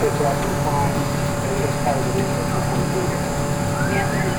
good job the time, and it part of the reason for coming here.